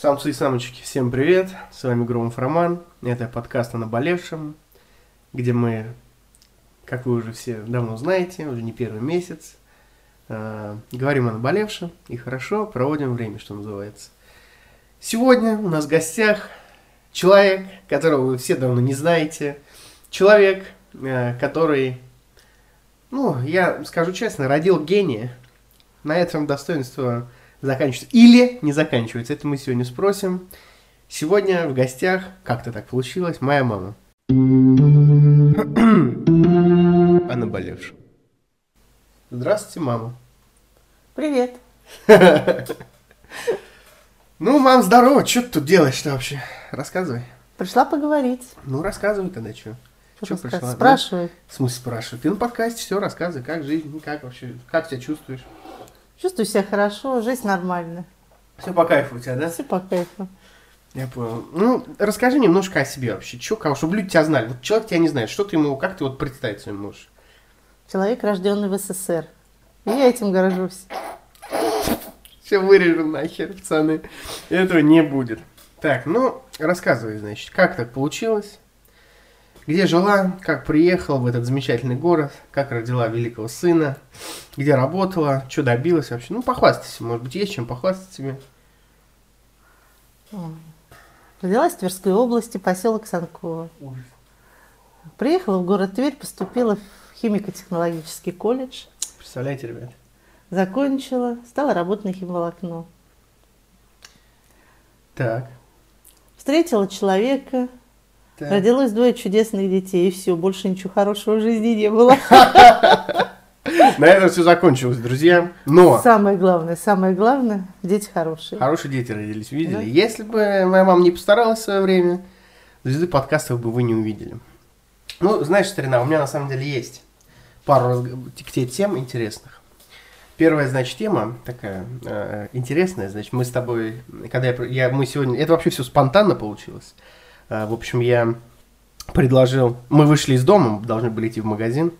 Самцы и самочки, всем привет! С вами Громов Роман. Это подкаст о наболевшем, где мы, как вы уже все давно знаете, уже не первый месяц, э, говорим о наболевшем и хорошо проводим время, что называется. Сегодня у нас в гостях человек, которого вы все давно не знаете, человек, э, который, ну, я скажу честно, родил гения. На этом достоинство заканчивается или не заканчивается. Это мы сегодня спросим. Сегодня в гостях, как-то так получилось, моя мама. О наболевшем. Здравствуйте, мама. Привет. Ну, мам, здорово. Что ты тут делаешь-то вообще? Рассказывай. Пришла поговорить. Ну, рассказывай тогда, что. Что пришла? Спрашивай. В смысле спрашиваю? Ты на подкасте все рассказывай, как жизнь, как вообще, как себя чувствуешь? Чувствую себя хорошо, жизнь нормальная. Все по кайфу у тебя, да? Все по кайфу. Я понял. Ну, расскажи немножко о себе вообще. Че, кого, чтобы люди тебя знали. Вот человек тебя не знает. Что ты ему, как ты вот представить себе можешь? Человек, рожденный в СССР. И я этим горжусь. Все вырежу нахер, пацаны. Этого не будет. Так, ну, рассказывай, значит, как так получилось? Где жила, как приехала в этот замечательный город, как родила великого сына, где работала, что добилась вообще. Ну, похвастайся, может быть, есть чем похвастать тебе. Родилась в Тверской области, поселок Санково. Приехала в город Тверь, поступила в химико-технологический колледж. Представляете, ребят? Закончила, стала работать на химволокно. Так. Встретила человека, так. родилось двое чудесных детей, и все, больше ничего хорошего в жизни не было. На этом все закончилось, друзья. Но Самое главное, самое главное, дети хорошие. хорошие дети родились, видели? Да. Если бы моя мама не постаралась в свое время, звезды подкастов бы вы не увидели. Ну, знаешь, старина, у меня на самом деле есть пару разг- тем интересных. Первая, значит, тема такая э, интересная. Значит, мы с тобой, когда я, я- мы сегодня, это вообще все спонтанно получилось. Э, в общем, я предложил, мы вышли из дома, должны были идти в магазин.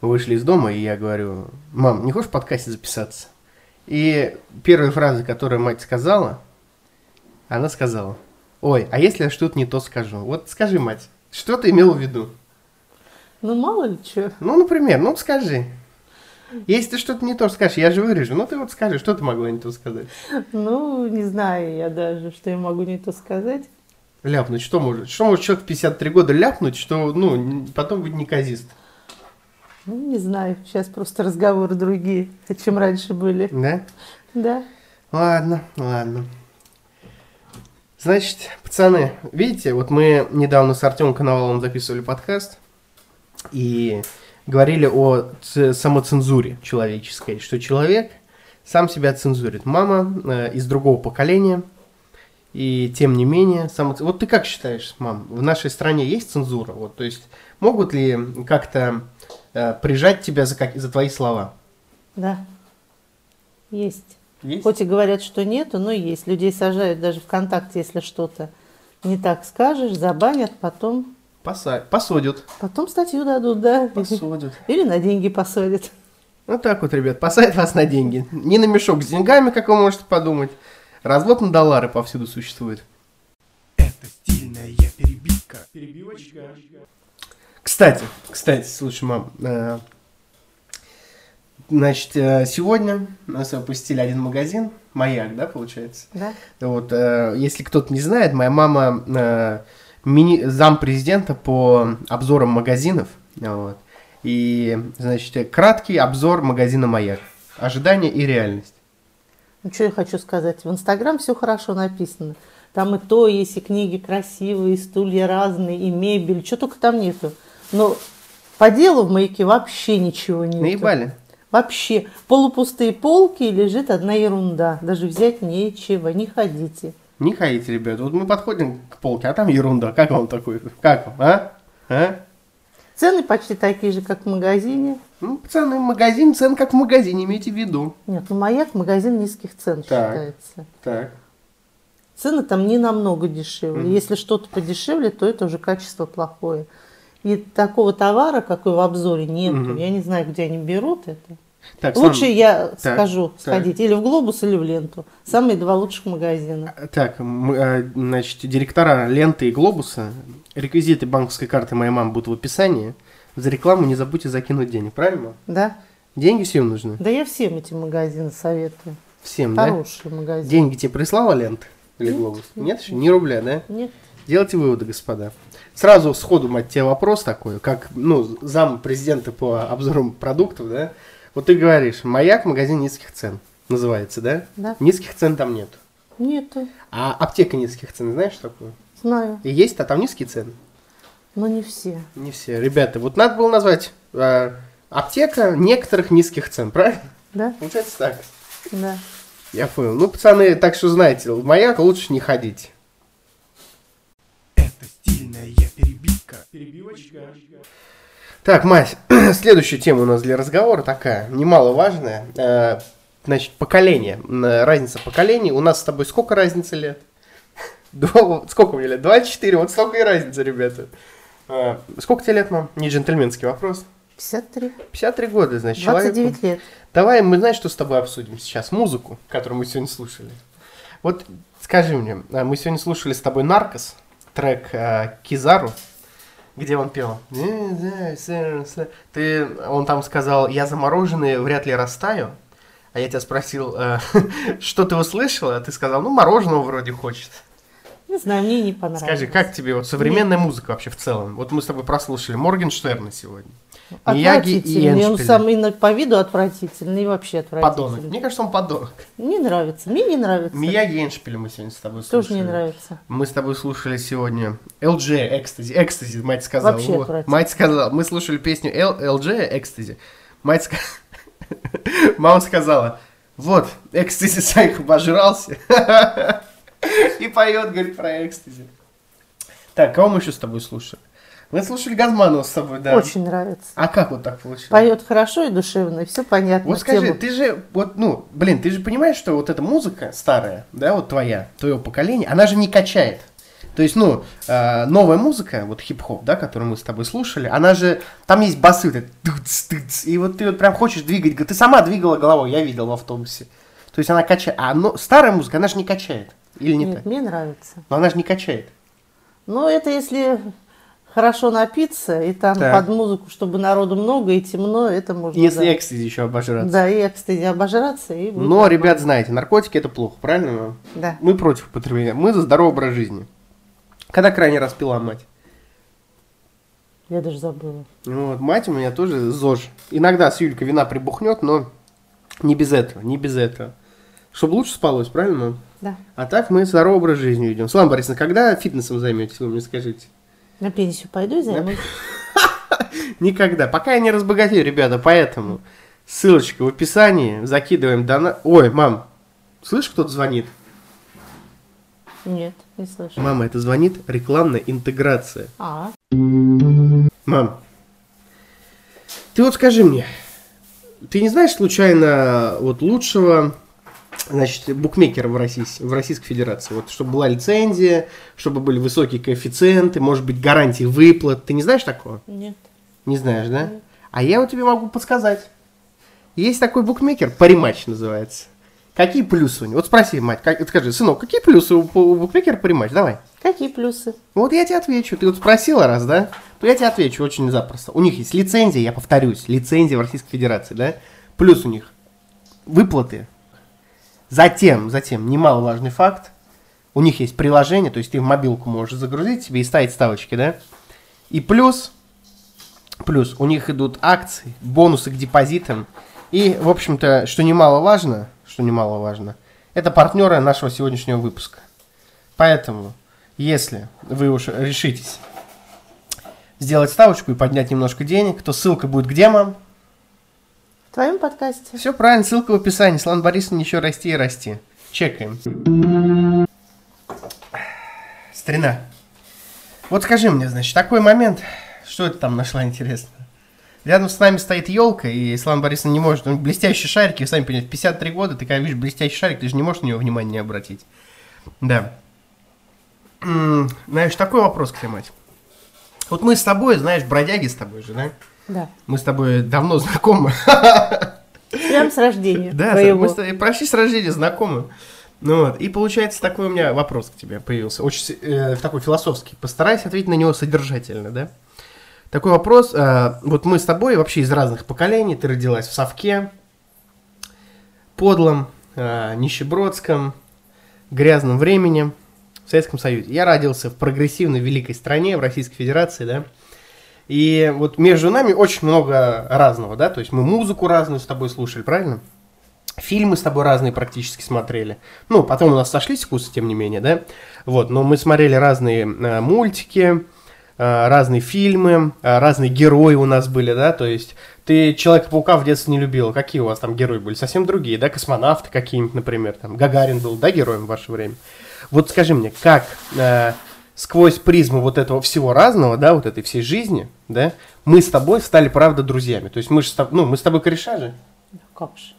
Мы вышли из дома, и я говорю, мам, не хочешь в подкасте записаться? И первая фраза, которую мать сказала, она сказала, ой, а если я что-то не то скажу? Вот скажи, мать, что ты имела в виду? Ну, мало ли что. Ну, например, ну скажи. Если ты что-то не то скажешь, я же вырежу. Ну, ты вот скажи, что ты могла не то сказать? Ну, не знаю я даже, что я могу не то сказать. Ляпнуть, что может? Что может человек в 53 года ляпнуть, что, ну, потом быть неказист? Ну, не знаю, сейчас просто разговоры другие, чем раньше были. Да? Да. Ладно, ладно. Значит, пацаны, видите, вот мы недавно с Артемом Коноваловым записывали подкаст и говорили о самоцензуре человеческой, что человек сам себя цензурит. Мама э, из другого поколения, и тем не менее, само... вот ты как считаешь, мам, в нашей стране есть цензура? Вот, то есть могут ли как-то э, прижать тебя за, как... за твои слова? Да. Есть. Есть? Хоть и говорят, что нету, но есть. Людей сажают даже ВКонтакте, если что-то не так скажешь, забанят, потом, Поса- Посадят. потом статью дадут, да. Посадят. Или на деньги посадят. Вот так вот, ребят, посадят вас на деньги. Не на мешок с деньгами, как вы можете подумать. Развод на доллары повсюду существует. Это стильная перебивка. Перебивочка. Кстати, кстати, слушай, мам, э, значит, э, сегодня нас выпустили один магазин, Маяк, да, получается? Да. Вот, э, если кто-то не знает, моя мама э, мини, зампрезидента по обзорам магазинов, вот. И, значит, краткий обзор магазина Маяк. Ожидания и реальность. Ну, что я хочу сказать. В Инстаграм все хорошо написано. Там и то есть, и книги красивые, и стулья разные, и мебель. Что только там нету. Но по делу в маяке вообще ничего нету. Наебали. Вообще. Полупустые полки и лежит одна ерунда. Даже взять нечего. Не ходите. Не ходите, ребят. Вот мы подходим к полке, а там ерунда. Как вам такой? Как вам, а? А? Цены почти такие же, как в магазине. Ну, цены в магазин, цен как в магазине, имейте в виду. Нет, ну маяк магазин низких цен Так. считается. Так. Цены там не намного дешевле. Мгм. Если что-то подешевле, то это уже качество плохое. И такого товара, какой в обзоре, нет. Мгм. Я не знаю, где они берут это. Так, Лучше Слан- я Так, скажу так. сходить или в Глобус, или в Ленту. Самые два лучших магазина. Так, мы, э, значит, директора ленты и глобуса, реквизиты банковской карты моей мамы будут в описании. За рекламу не забудьте закинуть денег, правильно? Да? Деньги всем нужны? Да я всем эти магазины советую. Всем, да? Хорошие магазины. Деньги тебе прислала лента или Нет, глобус? нет, Нет еще? Ни рубля, да? Нет. Делайте выводы, господа. Сразу сходу, мать, тебе вопрос такой, как, ну, зам президента по обзору продуктов, да? Вот ты говоришь, маяк, магазин низких цен, называется, да? Да. Низких цен там нет. Нету. А аптека низких цен, знаешь такую? Знаю. И есть, а там низкие цены? Но не все. Не все. Ребята, вот надо было назвать э, аптека некоторых низких цен, правильно? Да? Получается так. Да. Я понял. Ну, пацаны, так что знаете, в маяк лучше не ходить. Это стильная перебивка. Перебивочка. Так, Мась, следующая тема у нас для разговора такая, немаловажная. Э, значит, поколение. М, Разница поколений. У нас с тобой сколько разницы лет? Два- сколько мне лет? 24. Вот столько и разница, ребята. Э, сколько тебе лет, мам? Не джентльменский вопрос. 53. 53 года, значит, человеку. 29 лет. Давай мы, знаешь, что с тобой обсудим сейчас? Музыку, которую мы сегодня слушали. Вот скажи мне, мы сегодня слушали с тобой «Наркос», трек э, Кизару, где он пел. Ты, он там сказал, я замороженный, вряд ли растаю. А я тебя спросил, э, что ты услышала? А ты сказал, ну, мороженого вроде хочет. Не знаю, мне не понравилось. Скажи, как тебе вот современная музыка вообще в целом? Вот мы с тобой прослушали Моргенштерна сегодня. Мияги и Отвратительный. Он сам и по виду отвратительный, и вообще отвратительный. Подонок. Мне кажется, он подонок. Не нравится. Мне не нравится. Мияги и Эншпиля мы сегодня с тобой слушали. Тоже не нравится. Мы с тобой слушали сегодня LG Ecstasy. Ecstasy, мать сказала. Вообще отвратительно. Мать сказала. Мы слушали песню LG Ecstasy. Мать сказала. Мама сказала, вот, Ecstasy Сайк обожрался. И поет, говорит, про Ecstasy. Так, кого мы еще с тобой слушали? Мы слушали Газманова с тобой, да. Очень нравится. А как вот так получилось? Поет хорошо и душевно, и все понятно. Вот скажи, ты же, вот, ну, блин, ты же понимаешь, что вот эта музыка старая, да, вот твоя, твоего поколения, она же не качает. То есть, ну, э, новая музыка, вот хип-хоп, да, которую мы с тобой слушали, она же, там есть басы, вот тыц, тыц, и вот ты вот прям хочешь двигать, ты сама двигала головой, я видел в автобусе. То есть она качает, а но, старая музыка, она же не качает, или не Нет, так? мне нравится. Но она же не качает. Ну, это если хорошо напиться, и там Так. под музыку, чтобы народу много и темно, это можно. Если да. экстази еще обожраться. Да, и, кстати, обожраться. И Но, нормально. ребят, знаете, наркотики это плохо, правильно? Да. Мы против употребления, мы за здоровый образ жизни. Когда крайний раз пила мать? Я даже забыла. Ну Вот, мать у меня тоже ЗОЖ. Иногда с Юлькой вина прибухнет, но не без этого, не без этого. Чтобы лучше спалось, правильно? Да. А так мы здоровый образ жизни ведем. Слава Борисовна, когда фитнесом займетесь, вы мне скажите? На пенсию пойду и займусь. Никогда. Пока я не разбогатею, ребята, поэтому ссылочка в описании, закидываем дона... Ой, мам, слышишь, кто-то звонит? Нет, не слышу. Мама, это звонит рекламная интеграция. А, Мам, ты вот скажи мне, ты не знаешь случайно вот лучшего, значит, букмекера в, России, в Российской Федерации? Вот, чтобы была лицензия, чтобы были высокие коэффициенты, может быть, гарантии выплат. Ты не знаешь такого? нет. Не знаешь, да? А я вот тебе могу подсказать. Есть такой букмекер, париматч называется. Какие плюсы у него? Вот спроси, мать, как, скажи, сынок, какие плюсы у, у букмекера париматч? Давай. Какие плюсы? Вот я тебе отвечу. Ты вот спросила раз, да? То я тебе отвечу очень запросто. У них есть лицензия, я повторюсь, лицензия в Российской Федерации, да? Плюс у них выплаты. Затем, затем, немаловажный факт, у них есть приложение, то есть ты в мобилку можешь загрузить себе и ставить ставочки, да? И плюс, плюс у них идут акции, бонусы к депозитам. И, в общем-то, что немаловажно, что немаловажно, это партнеры нашего сегодняшнего выпуска. Поэтому, если вы уж решитесь сделать ставочку и поднять немножко денег, то ссылка будет где, мам? В твоем подкасте. Все правильно, ссылка в описании. Слан Борисовна, еще расти и расти. Чекаем. Старина. Вот скажи мне, значит, такой момент, что это там нашла интересно? Рядом с нами стоит елка, и Ислам Борисовна не может. Он блестящий шарик, вы сами понимаете, в 53 года, ты когда видишь блестящий шарик, ты же не можешь на него внимания не обратить. Да. Знаешь, такой вопрос к мать. Вот мы с тобой, знаешь, бродяги с тобой же, да? Да. Мы с тобой давно знакомы. Прям с рождения Да, мы с тобой почти с рождения знакомы. Ну вот, и получается такой у меня вопрос к тебе появился, очень э, такой философский. Постарайся ответить на него содержательно, да? Такой вопрос, э, вот мы с тобой вообще из разных поколений, ты родилась в Совке, подлом, э, нищебродском, грязном времени в Советском Союзе. Я родился в прогрессивной великой стране, в Российской Федерации, да? И вот между нами очень много разного, да? То есть мы музыку разную с тобой слушали, правильно? Фильмы с тобой разные практически смотрели. Ну, потом у нас сошлись вкусы, тем не менее, да? Вот, но мы смотрели разные э, мультики, э, разные фильмы, э, разные герои у нас были, да? То есть ты Человека-паука в детстве не любила. Какие у вас там герои были? Совсем другие, да? Космонавты какие-нибудь, например. Там Гагарин был, да, героем в ваше время? Вот скажи мне, как э, сквозь призму вот этого всего разного, да, вот этой всей жизни, да, мы с тобой стали, правда, друзьями. То есть мы же с тобой, ну, мы с тобой кореша же. Как же?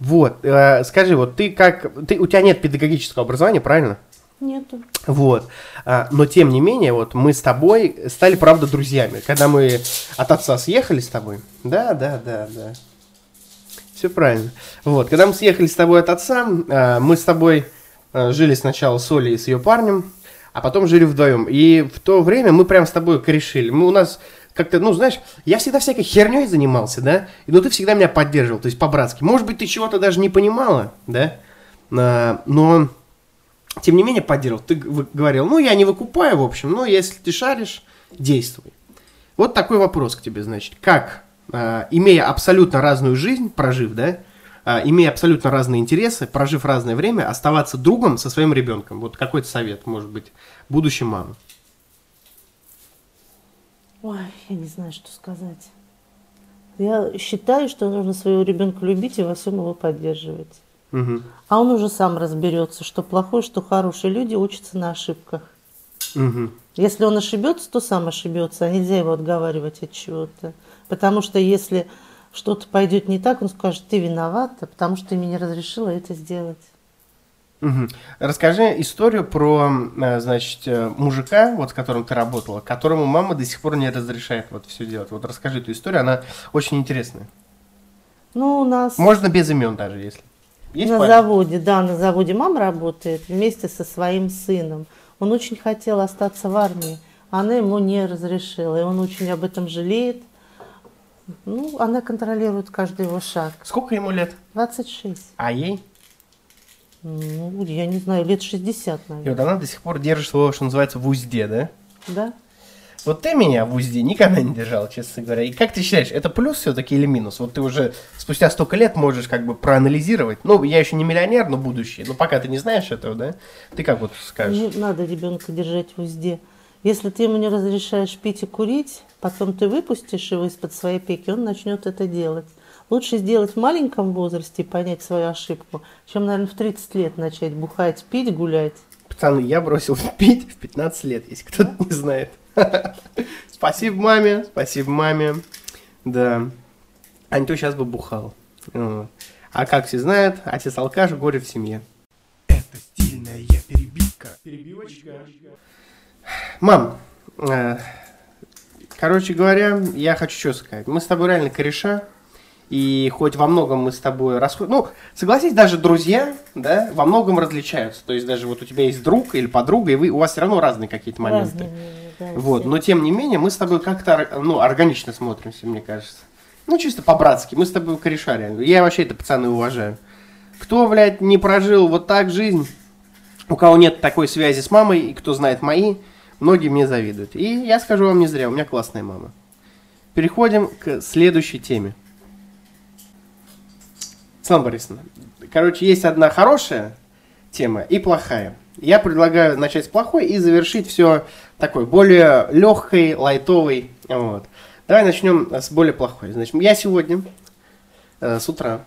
Вот, э, скажи, вот ты как, ты, у тебя нет педагогического образования, правильно? Нету. Вот, А, но тем не менее, вот мы с тобой стали, правда, друзьями. Когда мы от отца съехали с тобой, да, да, да, да, все правильно. Вот, когда мы съехали с тобой от отца, а, мы с тобой а, жили сначала с Олей и с ее парнем, а потом жили вдвоем. И в то время мы прям с тобой корешили. Мы у нас как-то, ну, знаешь, я всегда всякой херней занимался, да, но ты всегда меня поддерживал, то есть по-братски. Может быть, ты чего-то даже не понимала, да, А, но тем не менее поддерживал. Ты говорил, ну, я не выкупаю, в общем, но если ты шаришь, действуй. Вот такой вопрос к тебе, значит. Как, а, имея абсолютно разную жизнь, прожив, да, имея абсолютно разные интересы, прожив разное время, оставаться другом со своим ребенком? Вот какой-то совет, может быть, будущей мамы. Ой, я не знаю, что сказать. Я считаю, что нужно своего ребенка любить и во всем его поддерживать. Мгм. А он уже сам разберется, что плохое, что хорошее. Люди учатся на ошибках. Мгм. Если он ошибется, то сам ошибется, а нельзя его отговаривать от чего-то. Потому что если что-то пойдет не так, он скажет, ты виновата, потому что ты мне не разрешила это сделать. Мгм. Расскажи историю про, э, значит, э, мужика, вот с которым ты работала, которому мама до сих пор не разрешает вот все делать. Вот расскажи эту историю, она очень интересная. Ну, у нас Можно без имен даже, если. Есть на парень? заводе, да, на заводе мама работает вместе со своим сыном. Он очень хотел остаться в армии, а она ему не разрешила, и он очень об этом жалеет. Ну, она контролирует каждый его шаг. Сколько ему лет? 26. А ей? Ну, я не знаю, лет 60, И наверное. вот она до сих пор держит его, что называется, в узде, да? Да? Вот ты меня в узде никогда не держал, честно говоря. И как ты считаешь, это плюс все-таки или минус? Вот ты уже спустя столько лет можешь как бы проанализировать. Ну, я еще не миллионер, но будущее. Но пока ты не знаешь этого, да? Ты как вот скажешь? Не надо ребенка держать в узде. Если ты ему не разрешаешь пить и курить, потом ты выпустишь его из-под своей опеки, он начнет это делать. Лучше сделать в маленьком возрасте и понять свою ошибку, чем, наверное, в 30 лет начать бухать, пить, гулять. Пацаны, я бросил пить в 15 лет, если кто-то не знает. Спасибо маме, спасибо маме. Да. А не то сейчас бы бухал. А как все знают, отец алкаш, горе в семье. Это стильная перебивка. Перебивочка. Мам, э, короче говоря, я хочу что сказать. Мы с тобой реально кореша. И хоть во многом мы с тобой расходим... Ну, согласись, даже друзья, да, во многом различаются. То есть даже вот у тебя есть друг или подруга, и вы, у вас все равно разные какие-то моменты. Разные да, Вот, но тем не менее, мы с тобой как-то, ну, органично смотримся, мне кажется. Ну, чисто по-братски, мы с тобой кореша реально. Я вообще это, пацаны, уважаю. Кто, блядь, не прожил вот так жизнь, у кого нет такой связи с мамой, и кто знает мои, многие мне завидуют. И я скажу вам не зря, у меня классная мама. Переходим к следующей теме. Слава Борисовна, короче, есть одна хорошая тема и плохая. Я предлагаю начать с плохой и завершить все такой более легкой, лайтовой. Вот. Давай начнем с более плохой. Значит, я сегодня э, с утра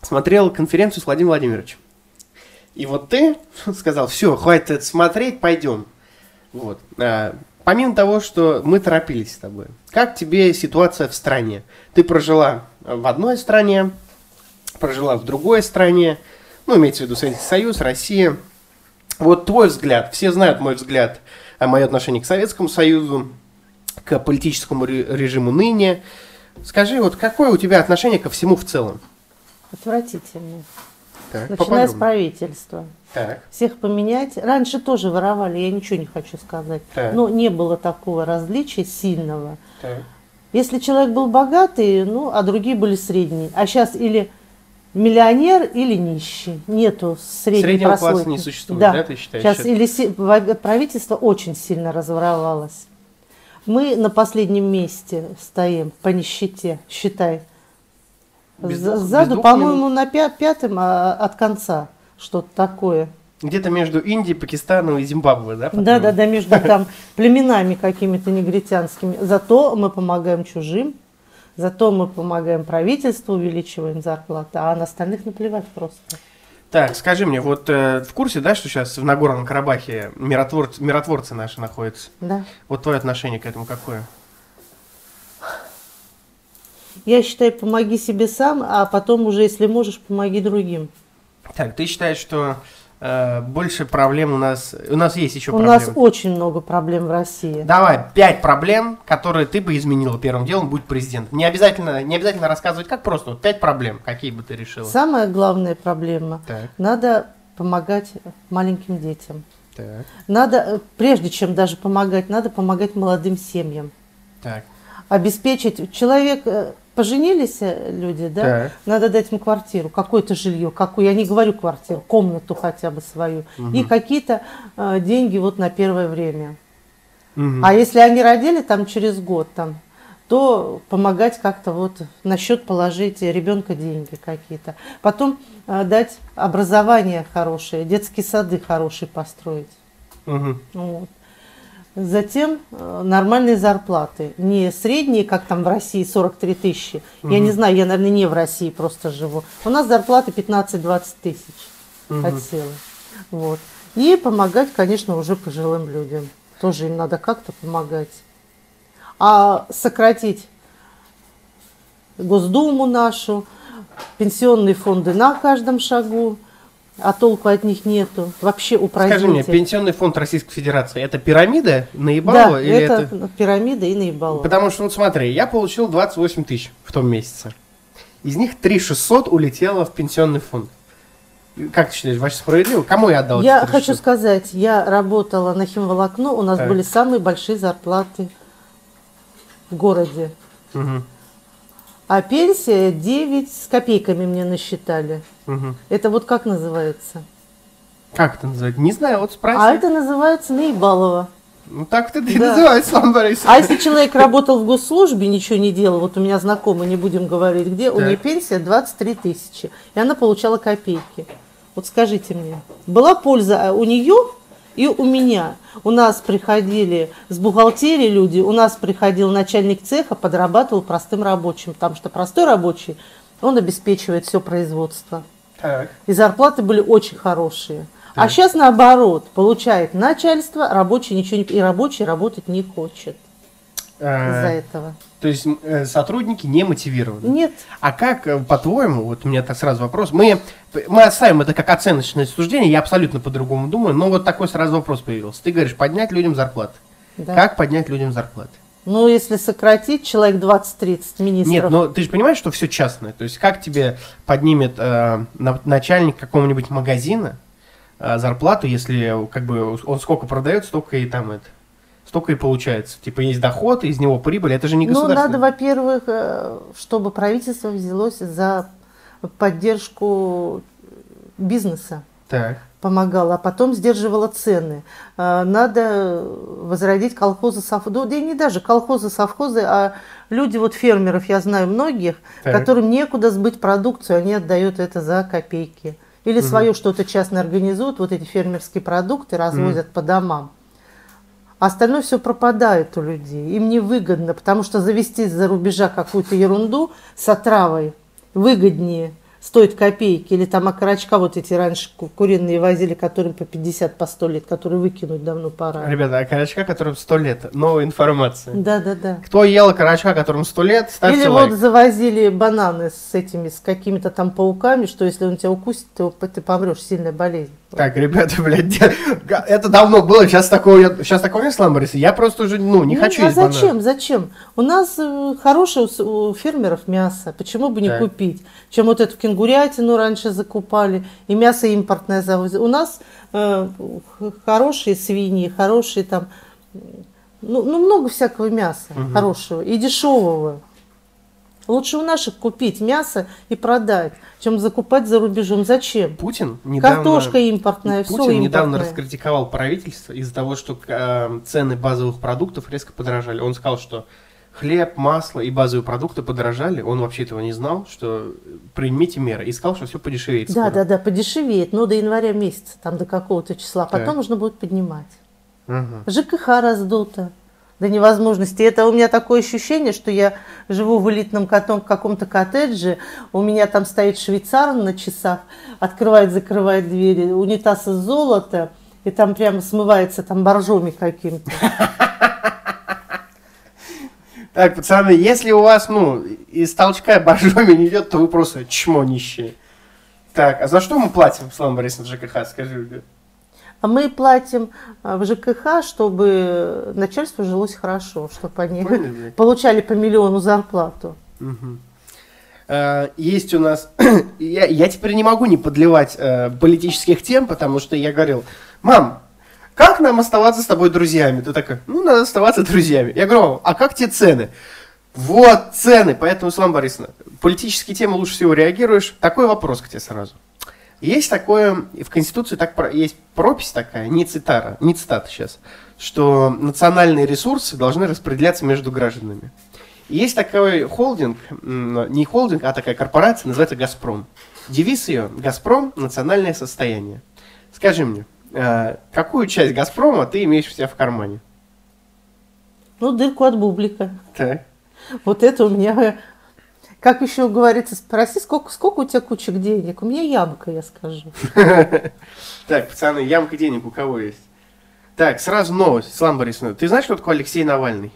смотрел конференцию с Владимиром Владимировичем. И вот ты сказал, все, хватит это смотреть, пойдем. Вот. А, помимо того, что мы торопились с тобой, как тебе ситуация в стране? Ты прожила в одной стране, прожила в другой стране, ну, имеется в виду Советский Союз, Россия. Вот твой взгляд, все знают мой взгляд, а мое отношение к Советскому Союзу, к политическому ре- режиму ныне. Скажи, вот какое у тебя отношение ко всему в целом? Отвратительные. Так, Начиная с правительства. Так. Всех поменять. Раньше тоже воровали, я ничего не хочу сказать. Так. Но не было такого различия сильного. Так. Если человек был богатый, ну, а другие были средние. А сейчас или миллионер, или нищий. Нету средней Среднего класса прослойки. не существует, да, ты считаешь? Сейчас Это- или правительство очень сильно разворовалось. Мы на последнем месте стоим по нищете, считай. Без двух- Сзаду, по-моему, на пя- пятом а, от конца что-то такое. Где-то между Индией, Пакистаном и Зимбабве, да? Да, да, да, между там племенами какими-то негритянскими. Зато мы помогаем чужим, зато мы помогаем правительству, увеличиваем зарплаты, а на остальных наплевать просто. Так, скажи мне, вот э, в курсе, да, что сейчас в Нагорном Карабахе миротворцы, миротворцы наши находятся? Да. Вот твое отношение к этому какое? Я считаю, помоги себе сам, а потом уже, если можешь, помоги другим. Так, ты считаешь, что э, больше проблем у нас... У нас есть еще У проблемы. нас очень много проблем в России. Давай, пять проблем, которые ты бы изменила первым делом, будь президентом. Не обязательно, не обязательно рассказывать, как просто. Вот пять проблем, какие бы ты решила. Самая главная проблема Так, – надо помогать маленьким детям. так, Надо, э, прежде чем даже помогать, надо помогать молодым семьям. так. Обеспечить. Человек, э, поженились э, люди, да? Так. Надо дать им квартиру, какое-то жилье, какую, я не говорю квартиру, комнату хотя бы свою. И какие-то э, деньги вот на первое время. Мгм. А если они родили там через год, там, то помогать как-то вот на счет положить ребенка деньги какие-то. Потом э, дать образование хорошее, детские сады хорошие построить. Мгм. Вот. Затем э, нормальные зарплаты. Не средние, как там в России, 43 тысячи. Я не знаю, я, наверное, не в России просто живу. У нас зарплаты 15-20 тысяч от силы. Вот. И помогать, конечно, уже пожилым людям. Тоже им надо как-то помогать. А сократить Госдуму нашу, пенсионные фонды на каждом шагу, а толку от них нету. Вообще упразднить. Скажи мне. Пенсионный фонд Российской Федерации это пирамида наебала Да, или это, это... пирамида и наебало. Потому что, вот смотри, я получил 28 тысяч в том месяце. Из них 3 600 улетело в пенсионный фонд. Как ты считаешь, вообще справедливо? Кому я отдал Я эти 3 хочу 600? сказать, я работала на химволокно, у нас Так. были самые большие зарплаты в городе. Мгм, А пенсия 9 с копейками мне насчитали. мгм. Это вот как называется? Как это называется? Не знаю, вот спроси. А это называется наебалово. Ну так это и Да. называется, Слава Борисовна. А если человек работал в госслужбе, ничего не делал, вот у меня знакомый, не будем говорить, где, у Так. нее пенсия 23 тысячи, и она получала копейки. Вот скажите мне, была польза а, у нее и у меня? У нас приходили с бухгалтерии люди, у нас приходил начальник цеха, подрабатывал простым рабочим, потому что простой рабочий, он обеспечивает все производство. Так. И зарплаты были очень хорошие. А сейчас наоборот, получает начальство, рабочий ничего не... И рабочий работать не хочет из-за Э, этого. То есть э, сотрудники не мотивированы. Нет. А как, э, по-твоему, вот у меня так сразу вопрос, мы, мы оставим это как оценочное суждение, я абсолютно по-другому думаю, но вот такой сразу вопрос появился. Ты говоришь, поднять людям зарплаты. Да. Как поднять людям зарплаты? Ну, если сократить, человек 20-30 министров. Нет, но ты же понимаешь, что все частное. То есть как тебе поднимет э, на- начальник какого-нибудь магазина э, зарплату, если как бы он сколько продает, столько и там это, столько и получается. Типа есть доход, из него прибыль, это же не Ну, государство. надо, во-первых, э, чтобы правительство взялось за поддержку бизнеса, Так. помогало, а потом сдерживало цены. Э, Надо возродить колхозы, совхозы, да и не даже колхозы, совхозы, а люди, вот фермеров, я знаю многих, Так. которым некуда сбыть продукцию, они отдают это за копейки. Или свое что-то частно организуют, вот эти фермерские продукты развозят по домам. А остальное все пропадает у людей. Им невыгодно, потому что завести из-за рубежа какую-то ерунду с отравой выгоднее, стоит копейки. Или там окорочка вот эти раньше ку- куриные возили, которым по 50, по 100 лет, которые выкинуть давно пора. Ребята, а карачка, которым сто лет, новая информация. Да-да-да. Кто ел карачка, которому сто лет, ставьте Или лайк. вот завозили бананы с этими, с какими-то там пауками, что если он тебя укусит, то ты помрешь, сильная болезнь. Так, ребята, блядь, это давно было, сейчас такого, сейчас такого нет сламбариса. Я просто уже, ну, не Ну, хочу а зачем? Зачем? У нас э, хорошее у, фермеров мясо. Почему бы не Так. купить? Чем вот эту кенгурятину раньше закупали, и мясо импортное завозили. У нас э, хорошие свиньи, хорошие там, ну, ну, много всякого мяса хорошего и дешевого. Лучше у наших купить мясо и продать, чем закупать за рубежом. Зачем? Путин недавно... Картошка импортная, все Путин недавно импортное. раскритиковал правительство из-за того, что э, цены базовых продуктов резко подорожали. Он сказал, что хлеб, масло и базовые продукты подорожали. Он вообще этого не знал, что примите меры. И сказал, что все подешевеет. Да, скоро. да, да, подешевеет, но до января месяца, там до какого-то числа. Потом Так. нужно будет поднимать. Мгм. ЖКХ раздуто до невозможности. Это у меня такое ощущение, что я живу в элитном каком-то коттедже, у меня там стоит швейцар на часах, открывает, закрывает двери, унитаз из золота, и там прямо смывается там боржоми каким-то. Так, пацаны, если у вас, ну, из толчка боржоми не идет, то вы просто чмо нищие. Так, а за что мы платим, Слава Борисовна, ЖКХ, скажи мне? А мы платим а, в ЖКХ, чтобы начальству жилось хорошо, чтобы они Поняли? получали по миллиону зарплату. Э, Есть у нас... я, я теперь не могу не подливать э, политических тем, потому что я говорил, мам, как нам оставаться с тобой друзьями? Ты такая, ну, надо оставаться друзьями. Я говорю, «Мам, а как те цены? Вот цены. Поэтому, Слава Борисовна, политические темы лучше всего реагируешь. Такой вопрос к тебе сразу. Есть такое, в Конституции так, есть пропись такая, не цитара, не цитата сейчас, что национальные ресурсы должны распределяться между гражданами. И Есть такой холдинг, не холдинг, а такая корпорация, называется «Газпром». Девиз ее «Газпром. Национальное состояние». Скажи мне, э, какую часть «Газпрома» ты имеешь у себя в кармане? Ну, дырку от бублика. Так. Вот это у меня, как еще говорится, спроси, сколько, сколько у тебя кучек денег? У меня ямка, я скажу. Так, пацаны, ямка денег у кого есть? Так, сразу новость, Слава Борисовна. Ты знаешь, что такое Алексей Навальный?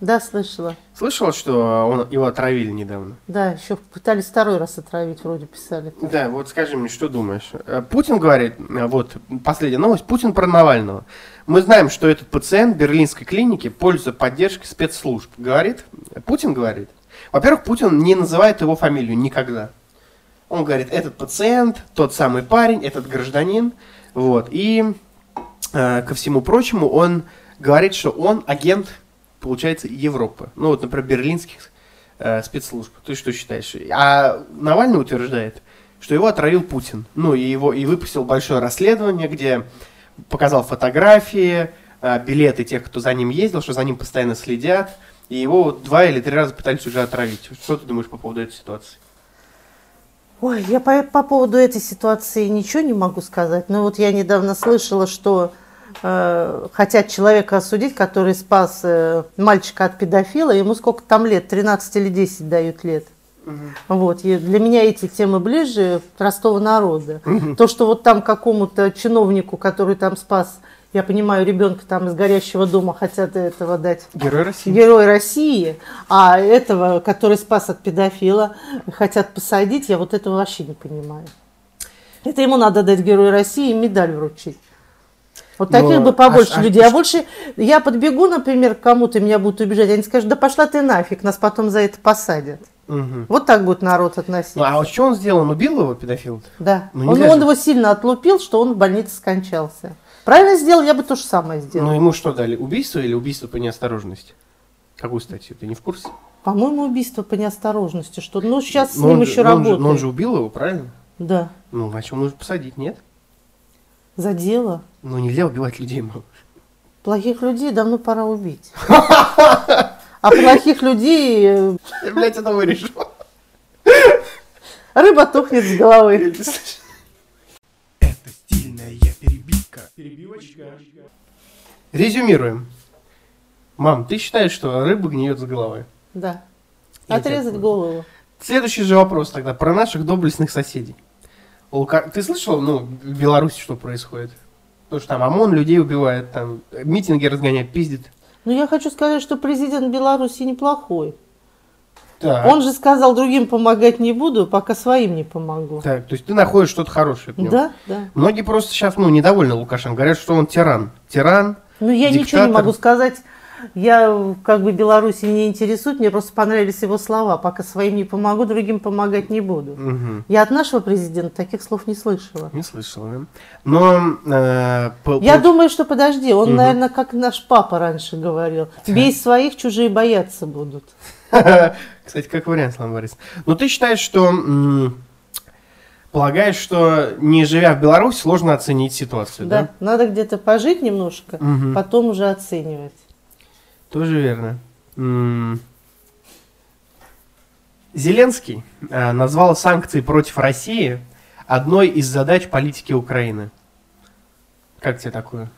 Да, слышала. Слышал, что он, его отравили недавно? Да, еще пытались второй раз отравить, вроде писали. Да, вот скажи мне, что думаешь? Э, Путин говорит, э, вот последняя новость, Путин про Навального. Мы знаем, что этот пациент берлинской клиники пользуется поддержкой спецслужб. Говорит, Путин говорит. Во-первых, Путин не называет его фамилию никогда. Он говорит, этот пациент, тот самый парень, этот гражданин. Вот. И э, ко всему прочему, он говорит, что он агент, получается, Европы. Ну вот, например, берлинских э, спецслужб. Ты что считаешь? А Навальный утверждает, что его отравил Путин. Ну, и его и выпустил большое расследование, где показал фотографии, э, билеты тех, кто за ним ездил, что за ним постоянно следят. И его два или три раза пытались уже отравить. Что ты думаешь по поводу этой ситуации? Ой, я по, по поводу этой ситуации ничего не могу сказать. Но вот я недавно слышала, что э, хотят человека осудить, который спас э, мальчика от педофила. Ему сколько там лет? 13 или 10 дают лет. Вот, и для меня эти темы ближе простого народа. То, что вот там какому-то чиновнику, который там спас, я понимаю, ребенка там из горящего дома хотят этого дать Герой России. Герой России, а этого, который спас от педофила, хотят посадить, я вот этого вообще не понимаю. Это ему надо дать Герой России и медаль вручить. Вот Но- таких бы побольше а- а людей. А что- больше я подбегу, например, к кому-то, меня будут убежать, они скажут, да пошла ты нафиг, нас потом за это посадят. Мгм. Вот так будет народ относиться. Ну, а вот что он сделал? Он убил его, педофил? Да. Ну, он, он его сильно отлупил, что он в больнице скончался. Правильно сделал, я бы то же самое Ну, сделала. ему что дали? Убийство или убийство по неосторожности? Какую статью? Ты не в курсе? По-моему, убийство по неосторожности. Что, ну, сейчас с Но ним он же- еще но он же- работает. но он же убил его, правильно? Да. Ну, значит, нужно посадить, нет? За дело. Ну, нельзя убивать людей, мам. Плохих людей давно пора убить. А плохих людей э, Я, блядь, это вырежу. рыба тухнет с головы. Перебивочка. Резюмируем. Мам, ты считаешь, что рыба гниет с головы? Да. Я Отрезать голову. Следующий же вопрос тогда про наших доблестных соседей. Лука- Ты слышал, ну, в Беларуси что происходит? То, что там ОМОН людей убивает, там митинги разгоняет, пиздит. Но я хочу сказать, что президент Беларуси неплохой. Так. Он же сказал, другим помогать не буду, пока своим не помогу. Так, то есть ты находишь что-то хорошее в нем. Да, да. Многие просто сейчас, ну, недовольны Лукашенко. Говорят, что он тиран. Тиран. Ну, я ничего не Диктатор. могу сказать. Я как бы Беларуси не интересует, мне просто понравились его слова. Пока своим не помогу, другим помогать не буду. Мгм. Я от нашего президента таких слов не слышала. Не слышал, да? Но... э, по- Я по- думаю, что подожди, он, Мгм. наверное, как наш папа раньше говорил. Бей своих, чужие бояться будут. Кстати, как вариант, Слава Борисовна. Но ты считаешь, что... Полагаешь, что не живя в Беларуси, сложно оценить ситуацию, да? Да, надо где-то пожить немножко, потом уже оценивать. Тоже верно. Зеленский э, назвал санкции против России одной из задач политики Украины. Как тебе такое?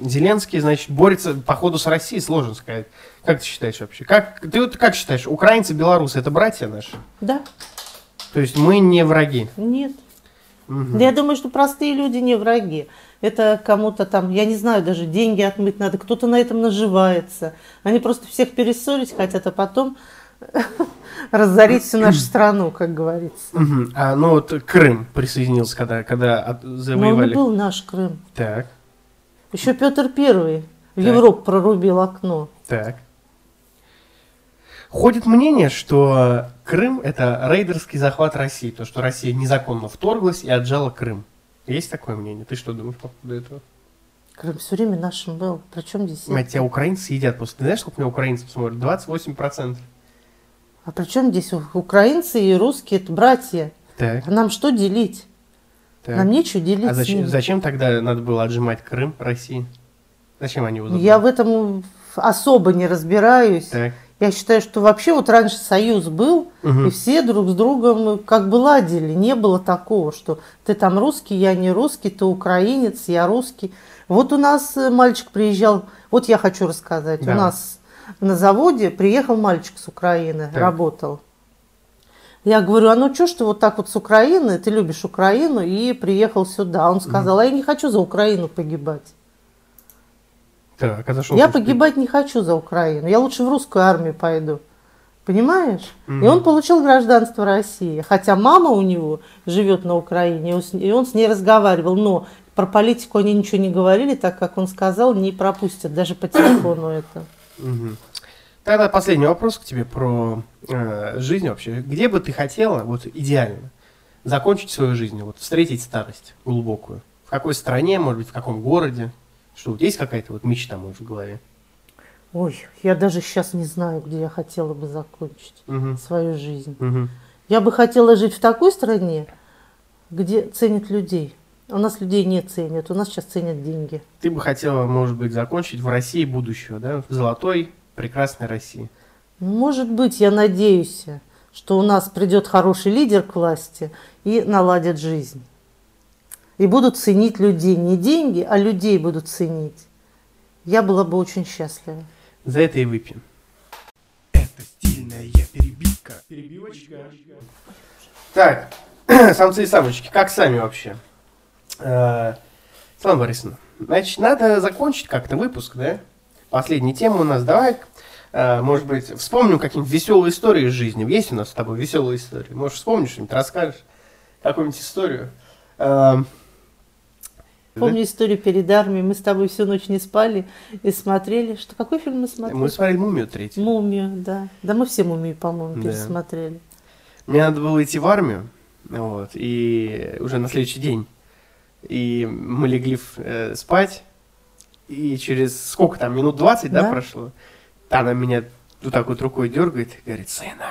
Зеленский, значит, борется по ходу с Россией, сложно сказать. Как ты считаешь вообще? Как, ты вот как считаешь, украинцы, белорусы это братья наши? Да, То есть мы не враги. нет. Мгм. Да я думаю, что простые люди не враги. Это кому-то там, я не знаю, даже деньги отмыть надо, кто-то на этом наживается. Они просто всех перессорить хотят, а потом разорить всю нашу страну, как говорится. А, ну вот Крым присоединился, когда, когда от- Но он и завоевали. был наш Крым. Так, Еще Петр Первый в Так. Европу прорубил окно. так. Ходит мнение, что Крым это рейдерский захват России, то, что Россия незаконно вторглась и отжала Крым. Есть такое мнение? Ты что думаешь по поводу этого? Крым все время нашим был. Причем здесь? Мать, тебя украинцы едят просто. Ты знаешь, сколько меня украинцев смотрят? 28%. А при чем здесь украинцы и русские? Это братья. Так, А нам что делить? так. Нам нечего делить а зачем, зачем тогда надо было отжимать Крым России? Зачем они его забрали? Я в этом особо не разбираюсь. Так. Я считаю, что вообще вот раньше союз был, Мгм. и все друг с другом как бы ладили. Не было такого, что ты там русский, я не русский, ты украинец, я русский. Вот у нас э, мальчик приезжал, вот я хочу рассказать. Да. У нас на заводе приехал мальчик с Украины, Так. работал. Я говорю, а ну что, что вот так вот с Украины, ты любишь Украину и приехал сюда. Он сказал, а я не хочу за Украину погибать. Так, за что Я погибать не хочу за Украину. Я лучше в русскую армию пойду. Понимаешь? И Мгм. он получил гражданство России. Хотя мама у него живет на Украине, и он с- и ней разговаривал. Но про политику они ничего не говорили, так как он сказал, не пропустят даже по телефону это. Мгм. Тогда последний вопрос к тебе про э, жизнь вообще. Где бы ты хотела, вот идеально, закончить свою жизнь, вот встретить старость глубокую? В какой стране, может быть, в каком городе? Что, вот есть какая-то вот мечта, может, в голове? Ой, я даже сейчас не знаю, где я хотела бы закончить Мгм. свою жизнь. Мгм. Я бы хотела жить в такой стране, где ценят людей. У нас людей не ценят, у нас сейчас ценят деньги. Ты бы хотела, может быть, закончить в России будущего, да? В золотой, прекрасной России. Может быть, я надеюсь, что у нас придет хороший лидер к власти и наладит жизнь. И будут ценить людей. Не деньги, а людей будут ценить. Я была бы очень счастлива. За это и выпьем. Это стильная перебивка. Перебивочка. Так, самцы и самочки, как сами вообще? Э, Светлана Борисовна, значит, надо закончить как-то выпуск, да? Последняя тема у нас. Давай, э, может быть, вспомним какие-нибудь веселые истории из жизни. Есть у нас с тобой веселые истории? Может, вспомнишь что-нибудь, расскажешь какую-нибудь историю? Помню историю перед армией. Мы с тобой всю ночь не спали и смотрели. Что, какой фильм мы смотрели? Мы смотрели «Мумию» третью. Мумию, да. Да мы все мумию, по-моему, Да. пересмотрели. Мне надо было идти в армию, вот, и уже на следующий день. И мы легли э, спать, и через сколько там, минут 20, да, Да. прошло? Она меня вот так вот рукой дергает и говорит, сына.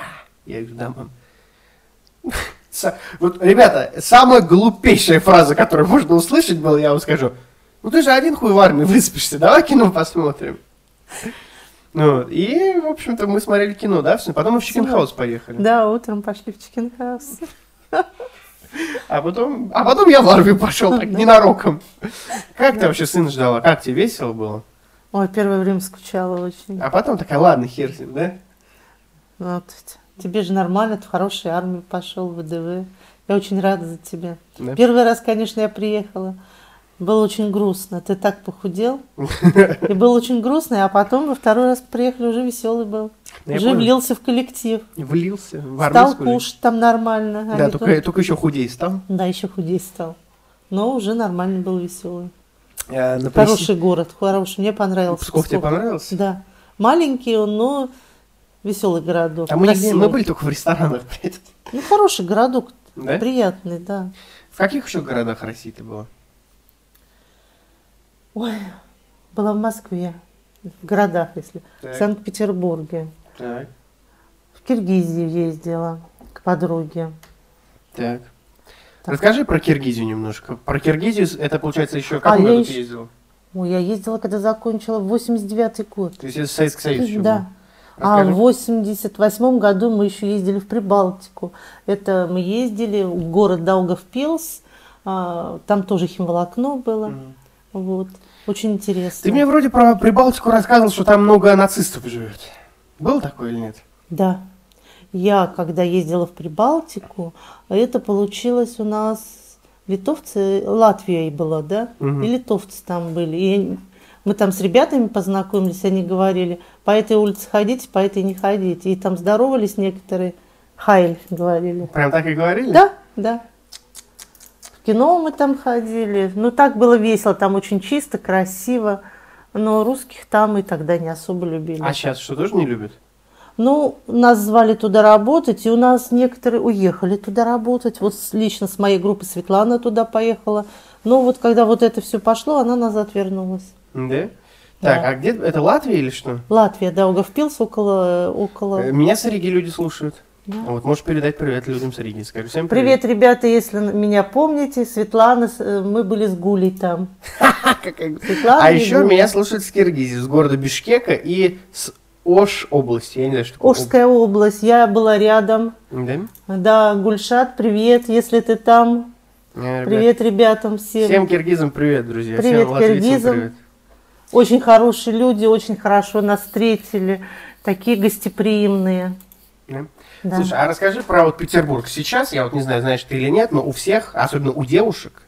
Я говорю, да, мам. Вот, ребята, самая глупейшая фраза, которую можно услышать была, я вам скажу. Ну ты же один хуй в армии выспишься, давай кино посмотрим. Ну, и, в общем-то, мы смотрели кино, да, потом мы в Chicken House поехали. Да, утром пошли в Chicken House. А потом, а потом я в армию пошел, так ненароком. Как ты вообще сын ждала? Как тебе весело было? Ой, первое время скучала очень. А потом такая, ладно, хер с ним, да? Вот. Тебе же нормально, ты в хорошую армию пошел, в ВДВ. Я очень рада за тебя. Да. Первый раз, конечно, я приехала. Было очень грустно. Ты так похудел. И было очень грустно, а потом во второй раз приехали, уже веселый был. Я Уже влился в коллектив. Влился в Стал кушать там нормально. а Да, не только, то- только еще худее стал. Да, еще худее стал. Но уже нормально был веселый. Э, на Хороший город, хороший. Мне понравился. Псков тебе понравился? Да. Маленький он, но веселый городок. А мы, красивый. мы были только в ресторанах. Ну, хороший городок, Да? приятный, да. В каких еще городах России ты была? Ой, была в Москве, в городах, если. Так. В Санкт-Петербурге. Так. В Киргизию ездила к подруге. Так. Так. Расскажи про Киргизию немножко. Про Киргизию это получается еще А, как я году ещё- ты ездила? Ой, я ездила, когда закончила, в 89 год. То есть это Советский Союз еще Да. был. А в 88 году мы еще ездили в Прибалтику. Это мы ездили в город Даугавпилс. а, Там тоже химволокно было. Мгм. Вот. Очень интересно. Ты мне вроде про Прибалтику рассказывал, что там много нацистов живет. Было такое или нет? Да. Я, когда ездила в Прибалтику, это получилось у нас литовцы, Латвия была, да? Мгм. И литовцы там были. И мы там с ребятами познакомились, они говорили, по этой улице ходите, по этой не ходите. И там здоровались некоторые, хайль говорили. Прям так и говорили? Да, да. В кино мы там ходили. Ну, так было весело, там очень чисто, красиво. Но русских там и тогда не особо любили. А сейчас что, тоже не любят? Ну, нас звали туда работать, и у нас некоторые уехали туда работать. Вот лично с моей группы Светлана туда поехала. Но вот когда вот это все пошло, она назад вернулась. Да? Так, Да. а где это Латвия или что? Латвия, да, Уговпилс около... около... Э, Меня с Риги люди слушают. Да. Вот, можешь передать привет людям с Риги. Скажи всем привет. Привет, ребята, если меня помните, Светлана, э, мы были с Гулей там. А еще меня слушают с Киргизии, с города Бишкека и с Ош области. Я не знаю, что такое. Ожская область, я была рядом. Да? Да, Гульшат, привет, если ты там. Э, Привет ребятам всем. Всем киргизам привет, друзья. Привет всем киргизам. привет. Очень хорошие люди, очень хорошо нас встретили. Такие гостеприимные. Да? Да. Слушай, а расскажи про вот Петербург. Сейчас, я вот не знаю, знаешь ты или нет, но у всех, особенно у девушек,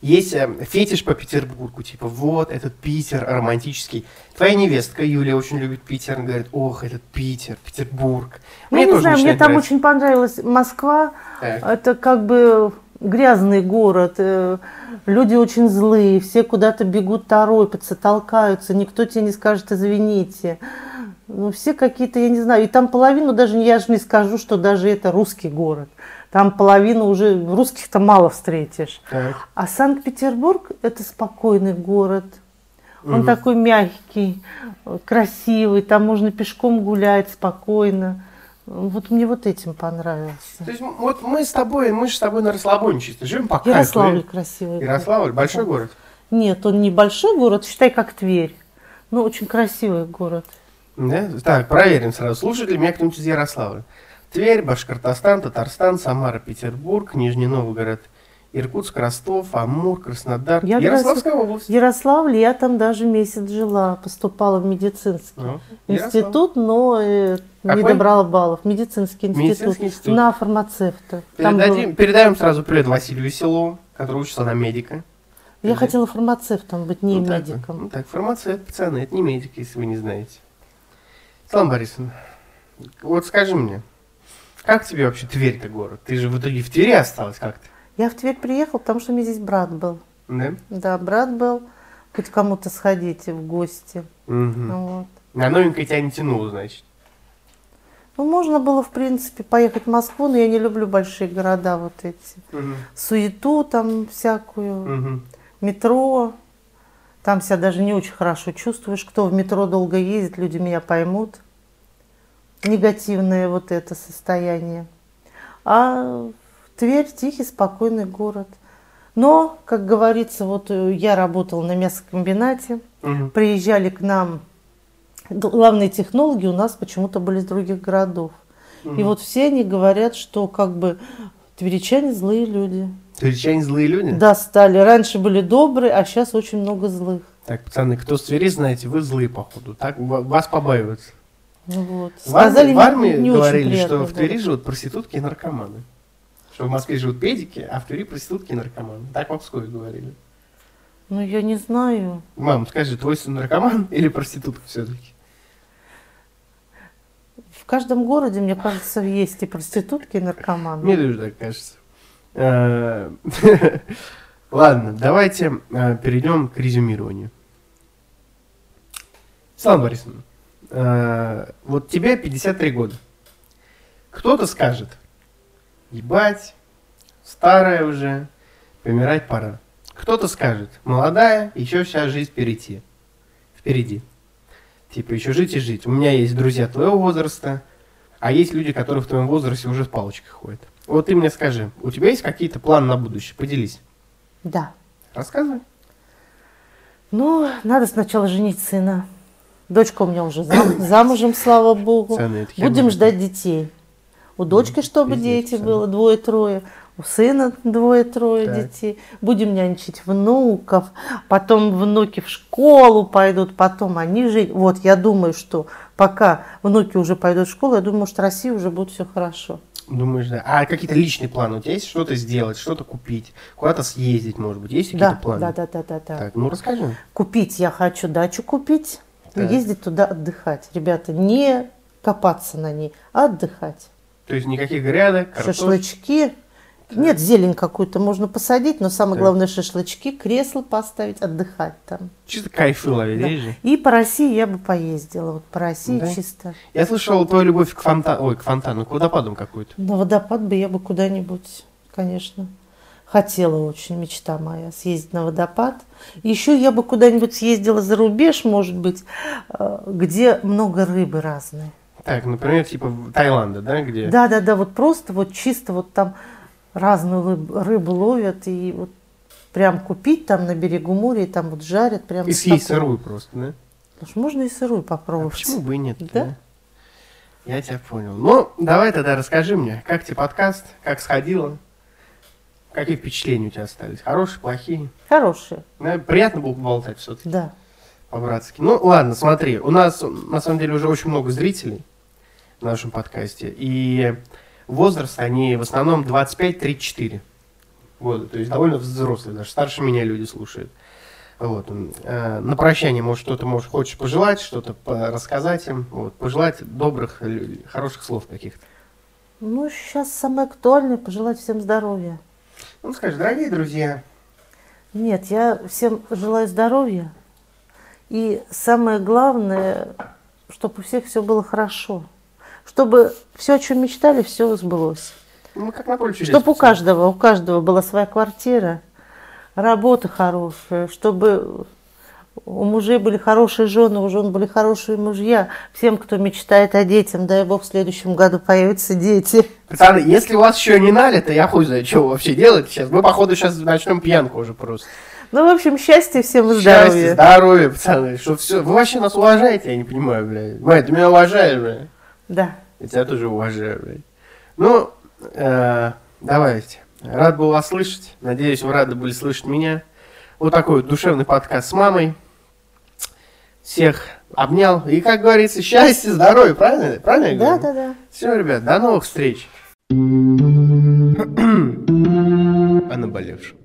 есть э, фетиш по Петербургу. Типа, вот, этот Питер романтический. Твоя невестка Юлия очень любит Питер. Она говорит, ох, этот Питер, Петербург. Ну, я не знаю, мне там нравиться. очень понравилась Москва. Так. Это как бы грязный город. э, Люди очень злые, все куда-то бегут, торопятся, толкаются. Никто тебе не скажет, извините. Ну, все какие-то, я не знаю. И там половину даже, я же не скажу, что даже это русский город. Там половину уже русских-то мало встретишь. Так. А Санкт-Петербург – это спокойный город. Он Мгм. такой мягкий, э, красивый, там можно пешком гулять спокойно. Вот мне вот этим понравился. То есть вот мы с тобой, мы же с тобой на расслабоне чисто живем по кайфу. Ярославль и- красивый. город. Ярославль, большой Да. город. Нет, он небольшой город, считай, как Тверь. Но очень красивый город. Да? Так, проверим сразу. Слушает ли меня кто-нибудь из Ярославля? Тверь, Башкортостан, Татарстан, Самара, Петербург, Нижний Новгород, Иркутск, Ростов, Амур, Краснодар. Я Ярославская область. В Ярославле я там даже месяц жила, поступала в медицинский Ну, Ярославль. институт, но э, не добрала баллов. Медицинский институт. Медицинский институт. На фармацевта. Там был- Передадим, передаем сразу привет Василию Веселову, который учится на медика. Я хотела фармацевтом быть, не Ну, так медиком. Ну, так, фармацевт, пацаны, это не медик, если вы не знаете. Светлана Борисовна, вот скажи мне, как тебе вообще Тверь-то город? Ты же в итоге в Твери осталась как-то, Я в Тверь приехала, потому что у меня здесь брат был. да? Да, брат был. Хоть кому-то сходите в гости. Ну, вот. На новенькое тебя не тянуло, значит. Ну, можно было, в принципе, поехать в Москву, но я не люблю большие города вот эти. Мгм. Суету там всякую, Мгм. метро. Там себя даже не очень хорошо чувствуешь. Кто в метро долго ездит, люди меня поймут. Негативное вот это состояние. А Тверь тихий, спокойный город. Но, как говорится, вот э, я работала на мясокомбинате, Мгм. приезжали к нам главные технологи у нас почему-то были из других городов. И Мгм. вот все они говорят, что как бы тверичане злые люди. Тверичане злые люди? Да, стали. Раньше были добрые, а сейчас очень много злых. Так, пацаны, кто с Твери, знаете, вы злые, походу. Так, ва- вас побаиваются. Ну вот. В армии, Сказали, в не- армии не очень говорили, что в Твери живут проститутки и наркоманы. Что в Москве живут педики, а в Твери проститутки и наркоманы. Так в Пскове говорили. Ну, я не знаю. Мам, скажи, твой сын наркоман или проститутка все-таки? в каждом городе, мне кажется, есть и проститутки, и наркоманы. Мне тоже так кажется. Э, Ладно, давайте э, перейдем к резюмированию. Светлана Борисовна, э, вот тебе 53 года. Кто-то скажет, ебать, старая уже, помирать пора. Кто-то скажет, молодая, еще вся жизнь впереди. Впереди. Типа, еще жить и жить. У меня есть друзья твоего возраста, а есть люди, которые в твоем возрасте уже с палочкой ходят. Вот ты мне скажи, у тебя есть какие-то планы на будущее? Поделись. Да. Рассказывай. Ну, надо сначала женить сына. Дочка у меня уже зам- замужем, слава богу. Будем ждать детей. У дочки, чтобы пиздец, дети было двое-трое. У сына двое-трое Так. детей. Будем нянчить внуков. Потом внуки в школу пойдут. Потом они жить. Вот, я думаю, что пока внуки уже пойдут в школу, я думаю, что в России уже будет все хорошо. Думаешь, да. А какие-то личные планы? У тебя есть что-то сделать, что-то купить, куда-то съездить, может быть? Есть какие-то Да, планы? да, да, да, да, да. Так, ну расскажи. Купить я хочу дачу купить. Так. Ездить туда отдыхать. Ребята, не копаться на ней, а отдыхать. То есть никаких грядок, картофель. Шашлычки. Нет, зелень какую-то можно посадить, но самое Так. главное шашлычки, кресло поставить, отдыхать там. Чисто кайфы ловить, Да. же? И по России я бы поездила. Вот по России Да? чисто. Я слышал твою любовь к фонтану, ой, к фонтану, к водопадам какой-то. На водопад бы я бы куда-нибудь, конечно, хотела очень, мечта моя, съездить на водопад. Еще я бы куда-нибудь съездила за рубеж, может быть, э, где много рыбы разной. Так, например, типа в Таиланда, да, где? Да, да, да, вот просто вот чисто вот там разную рыбу ловят и вот прям купить там на берегу моря и там вот жарят прям. И съесть такой- сырую просто, да? Слушай, можно и сырую А попробовать. почему бы и нет? Да? Я тебя понял. Ну, давай тогда расскажи мне, как тебе подкаст, как сходило, какие впечатления у тебя остались? Хорошие, плохие? Хорошие, Ну, приятно было поболтать все-таки. да. по-братски. Ну, ладно, смотри, у нас на самом деле уже очень много зрителей в нашем подкасте, и возраст они в основном 25-34 года, то есть довольно взрослые, даже старше меня люди слушают. Вот. э, На прощание, может, что-то можешь, хочешь пожелать, что-то рассказать им, вот, пожелать добрых, хороших слов каких-то. Ну, сейчас самое актуальное пожелать всем здоровья. Ну, скажи, дорогие друзья, Нет, я всем желаю здоровья. И самое главное, чтобы у всех все было хорошо. Чтобы все, о чем мечтали, все сбылось. ну, как на. Чтобы у каждого, у каждого была своя квартира, работа хорошая, чтобы у мужей были хорошие жены, у жен были хорошие мужья. Всем, кто мечтает о детях, дай бог, в следующем году появятся дети. Пацаны, если у вас еще не налито, я хуй знаю, что вы вообще делаете сейчас. Мы, походу, сейчас начнем пьянку уже просто. Ну, в общем, счастья всем и Счастья, здоровья. здоровья, пацаны. Что все. Вы вообще нас уважаете, я не понимаю, блядь. Мать, ты меня уважаешь, блядь. Да. Я тебя тоже уважаю, блядь. Ну, э, давайте. Рад был вас слышать. Надеюсь, вы рады были слышать меня. Вот такой вот душевный подкаст с мамой. Всех обнял. И, как говорится, счастья, здоровья. Правильно? Правильно я Да, говорю? да, да. Все, ребят, до новых встреч. О наболевшем.